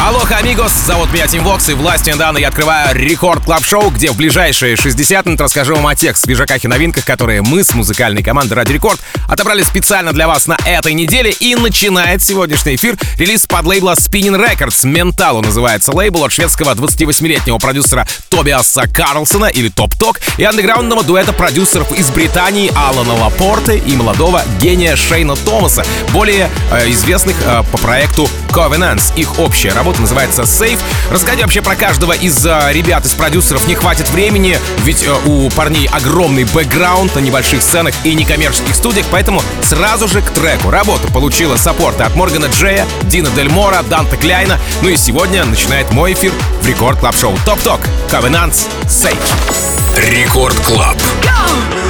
Алоха, amigos, зовут меня Тим Вокс, и властью мне данной я открываю Record Club Show где в ближайшие 60 минут расскажу вам о тех свежаках и новинках, которые мы с музыкальной командой Ради Рекорд отобрали специально для вас на этой неделе. И начинает сегодняшний эфир релиз под лейбла Spinnin' Records. Менталу называется лейбл от шведского 28-летнего продюсера Тобиаса Карлсона или Tobtok и андеграундного дуэта продюсеров из Британии Алана Лапорте и молодого гения Шейна Томаса, более э, известных э, по проекту Covenants. Их общая работа работа называется Safe. Расскажи вообще про каждого из э, ребят, из продюсеров не хватит времени, ведь э, у парней огромный бэкграунд на небольших сценах и некоммерческих студиях, поэтому сразу же к треку. Работа получила саппорты от Моргана Джея, Дина Дель Мора, Данта Кляйна. Ну и сегодня начинает мой эфир в Record Club Show Tobtok Covenants Safe. Record Club. They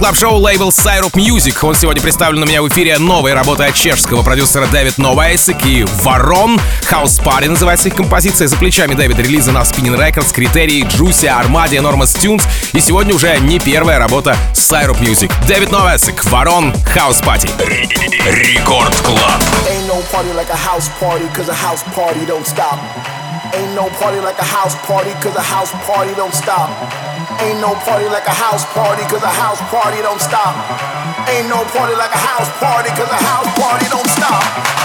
очереди в рекорд клаб шоу лейбл Syrup Music. Он сегодня представлен у меня в эфире новой работой от чешского продюсера Дэвид Новайсик и Ворон. House Party называется их композиция. За плечами Дэвид релизы на Spinnin' Records, Критерии, Juicy, Armada, Enormous Tunes. И сегодня уже не первая работа Syrup Music. Дэвид Новайсик, Ворон, House Party. Record Club. Ain't no party like a house party, cause a house party don't stop. Ain't no party like a house party, cause a house party don't stop. Ain't no party like a house party, cause a house party don't stop. Ain't no party like a house party, cause a house party don't stop.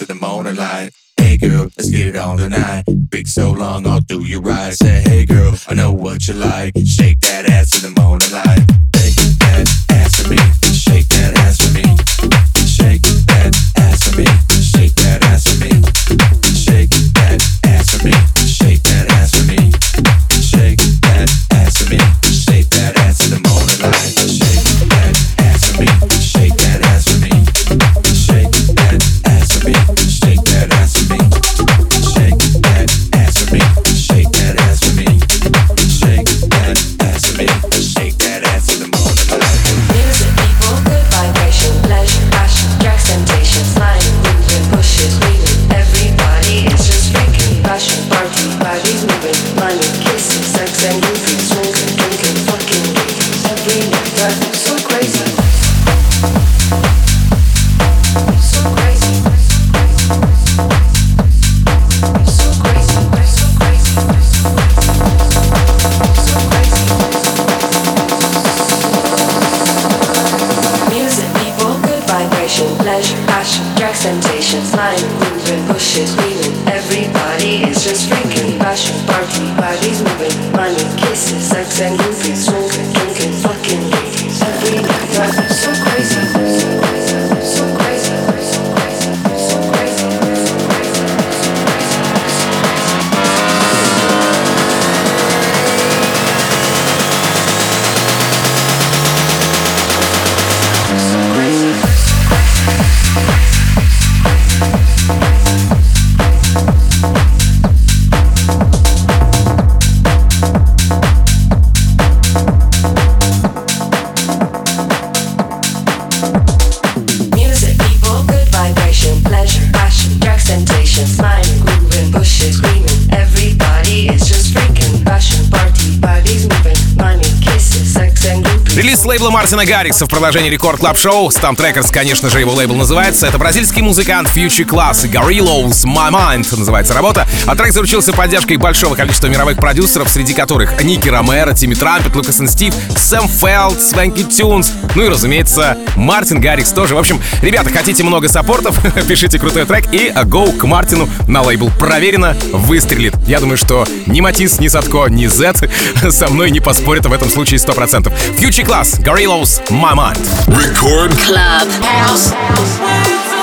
to the morning light. Hey girl, let's get it on tonight. Big so long, I'll do you right. Say, hey girl, I know what you like. Shake that ass in the morning light. Take that ass to me. Лейбла Мартина Гаррикса в продолжении Record Club Show. STMPD Records, конечно же, его лейбл называется. Это бразильский музыкант Future Class и Gorillos My Mind называется работа. А трек заручился поддержкой большого количества мировых продюсеров, среди которых Ники Ромеро, Тимми Трампет, Лукас и Стив, Сэм Фелд, Свенки Тюнс, ну и, разумеется, Мартин Гаррикс тоже. В общем, ребята, хотите много саппортов, пишите крутой трек и go к Мартину на лейбл. Проверено, выстрелит. Я думаю, что ни Матис, ни Садко, ни Z со мной не поспорят в этом случае 100%. Future Class, Gorillaz Moment. Record Club House.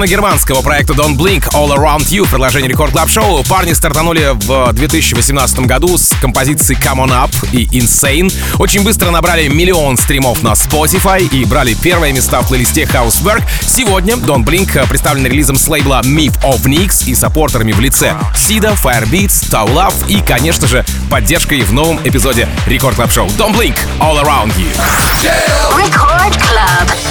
Достона германского проекта Don't Blink All Around You в продолжении Record Club Show. Парни стартанули в 2018 году с композицией Come On Up и Insane. Очень быстро набрали миллион стримов на Spotify и брали первые места в плейлисте Housework. Сегодня Don't Blink представлен релизом с лейбла Myth of NYX и саппортерами в лице Сида, Firebeats, Tau Love и, конечно же, поддержкой в новом эпизоде Record Club Show. Don't Blink All Around You. Record Club.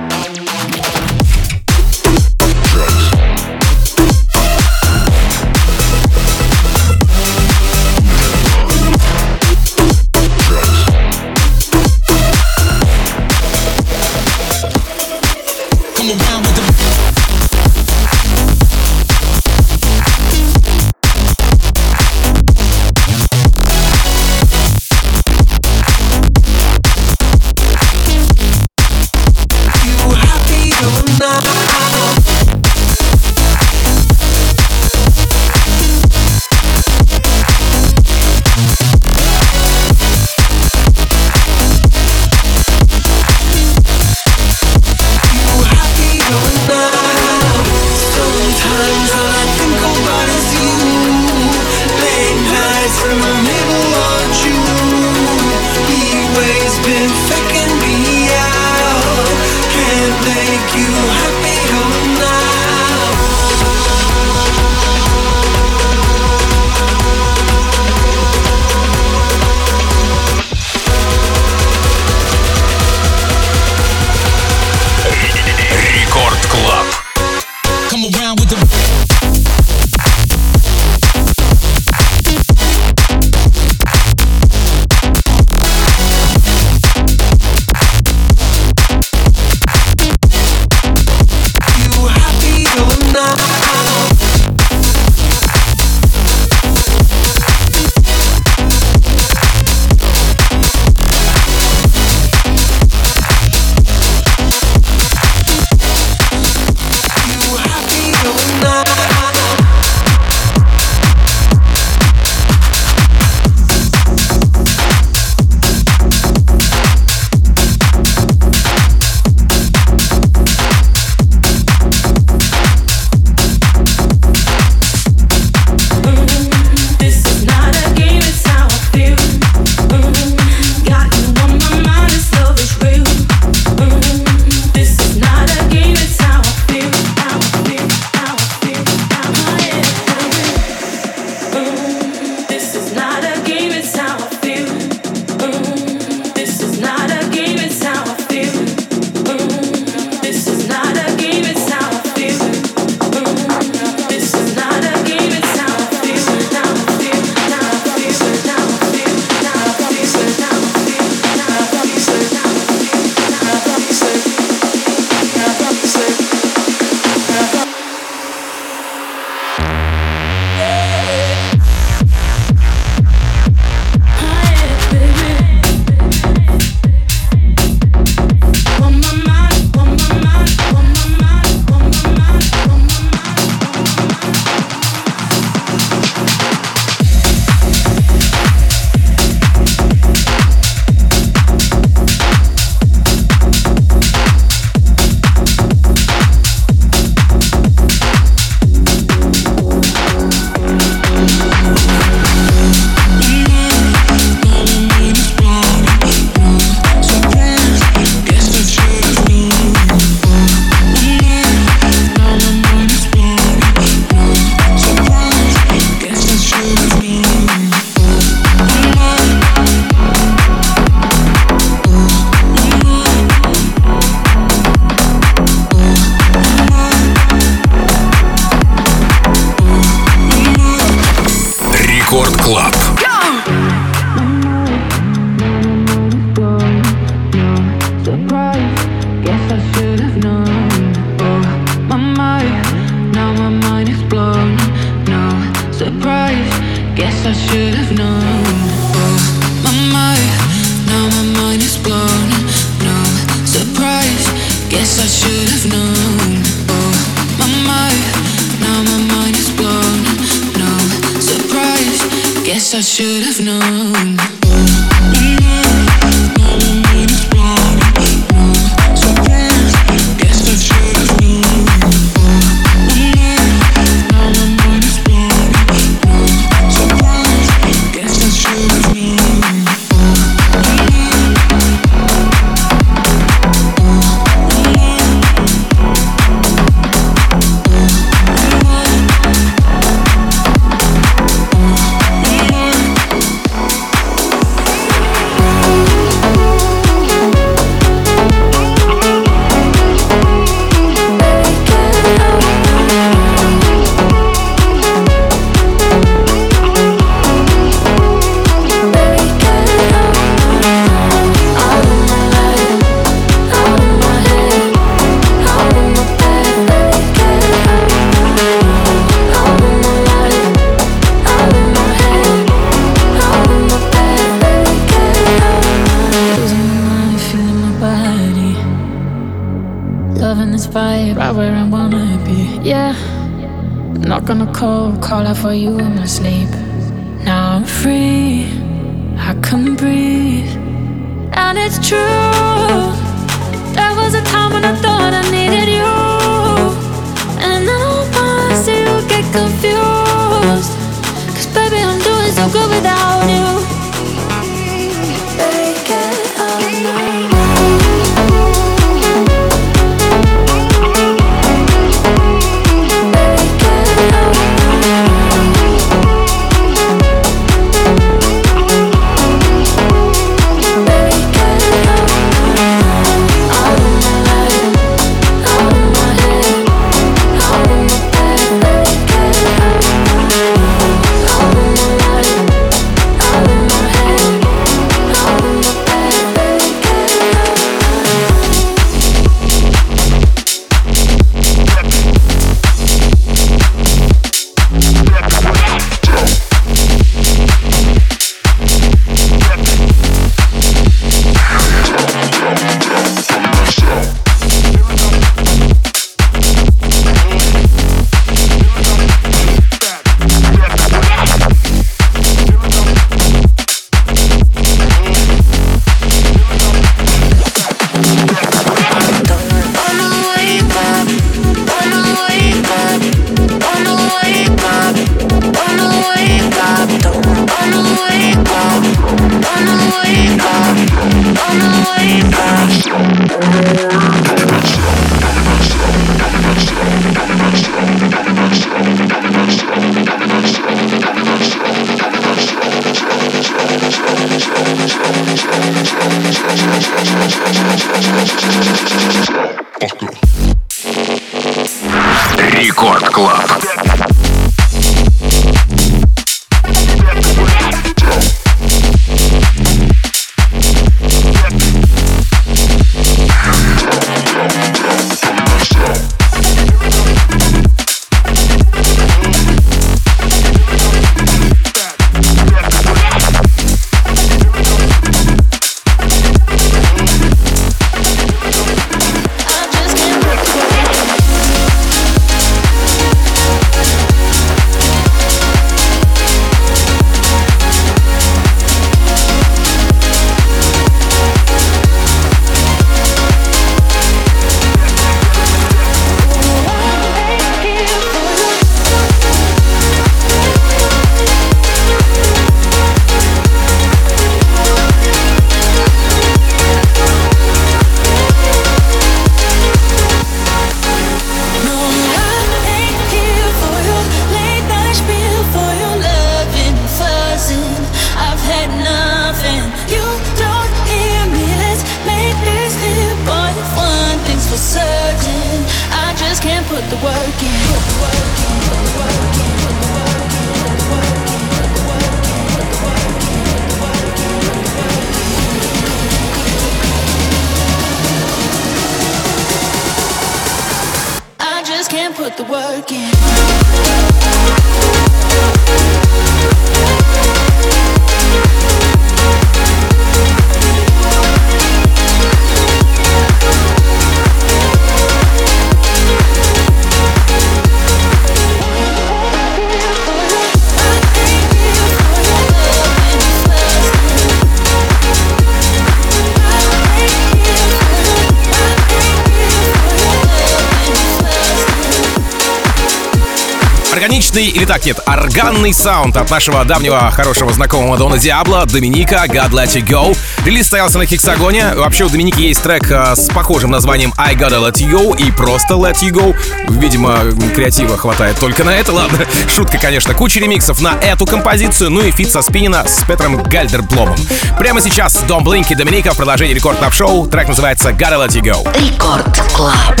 Гармоничный, или так нет, органный саунд от нашего давнего хорошего знакомого Дона Диабло, Доминика, Gotta Let You Go. Релиз состоялся на Hexagon е. Вообще у Доминики есть трек э, с похожим названием I Gotta Let You Go и просто Let You Go. Видимо, креатива хватает только на это, ладно. Шутка, конечно. Куча ремиксов на эту композицию, ну и фит со Spinnin' а с Петром Гальдербломом. Прямо сейчас Дом Блинк и Доминика в продолжении Record Club Show Трек называется Gotta Let You Go. Record Club.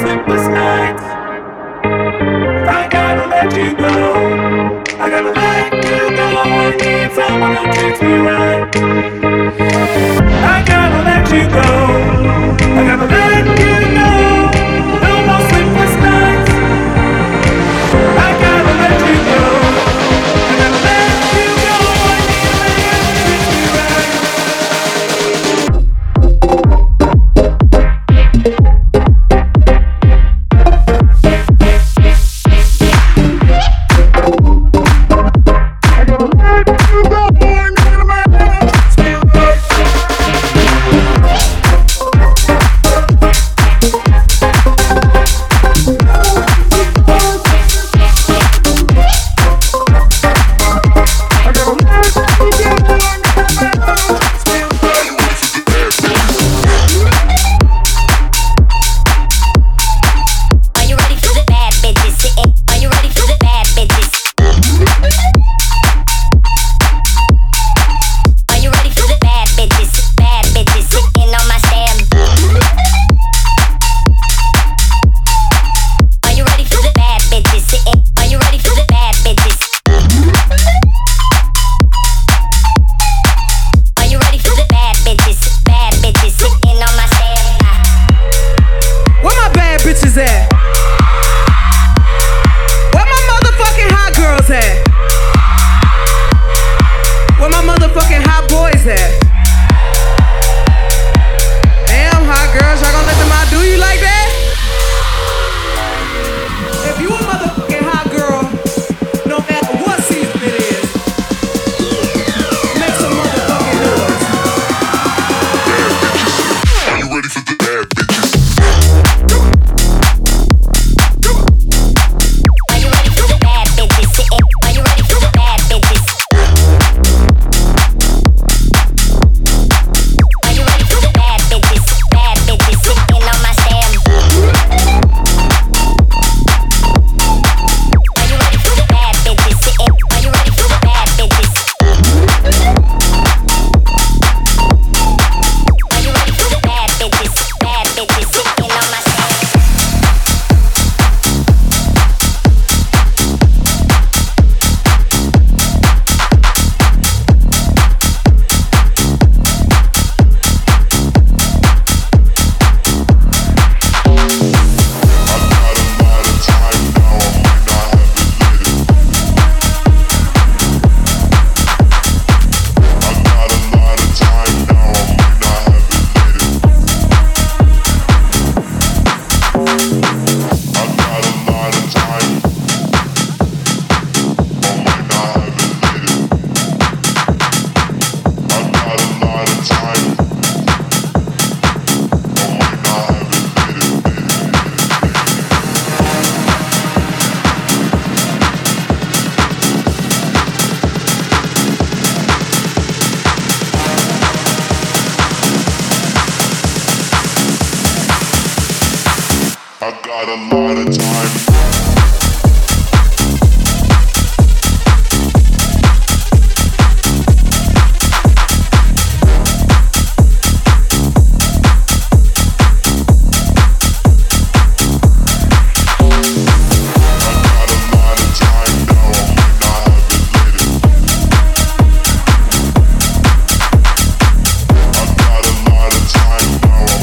sleepless nights. I gotta let you go. I gotta let you go. I need someone who treats me right. I gotta let you go. I gotta let you go.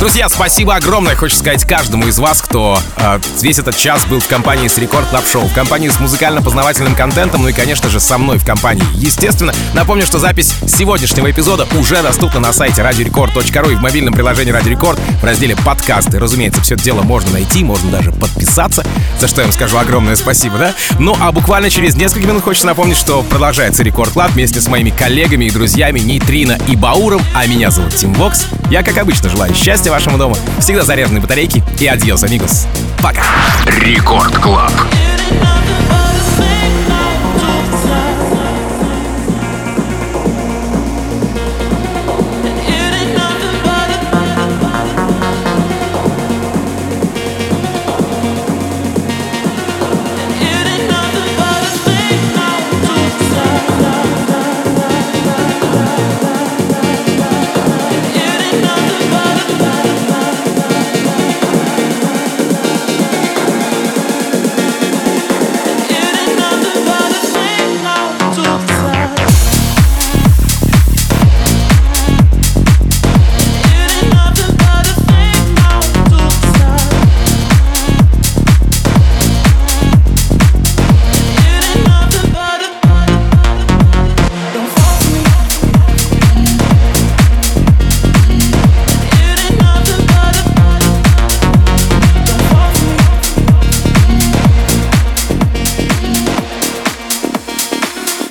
Друзья, спасибо огромное, хочу сказать каждому из вас, кто э, весь этот час был в компании с Record Club Show, в компании с музыкально-познавательным контентом, ну и, конечно же, со мной в компании. Естественно, напомню, что запись сегодняшнего эпизода уже доступна на сайте radiorecord.ru и в мобильном приложении Radio Record в разделе подкасты. Разумеется, все это дело можно найти, можно даже подписаться, за что я вам скажу огромное спасибо, да? Ну а буквально через несколько минут хочется напомнить, что продолжается Record Club вместе с моими коллегами и друзьями Нейтрино и Бауром, а меня зовут Тим Вокс. Я, как обычно, желаю счастья вашему дому, всегда заряженной батарейки и adiós, amigos. Пока. Рекорд Клаб.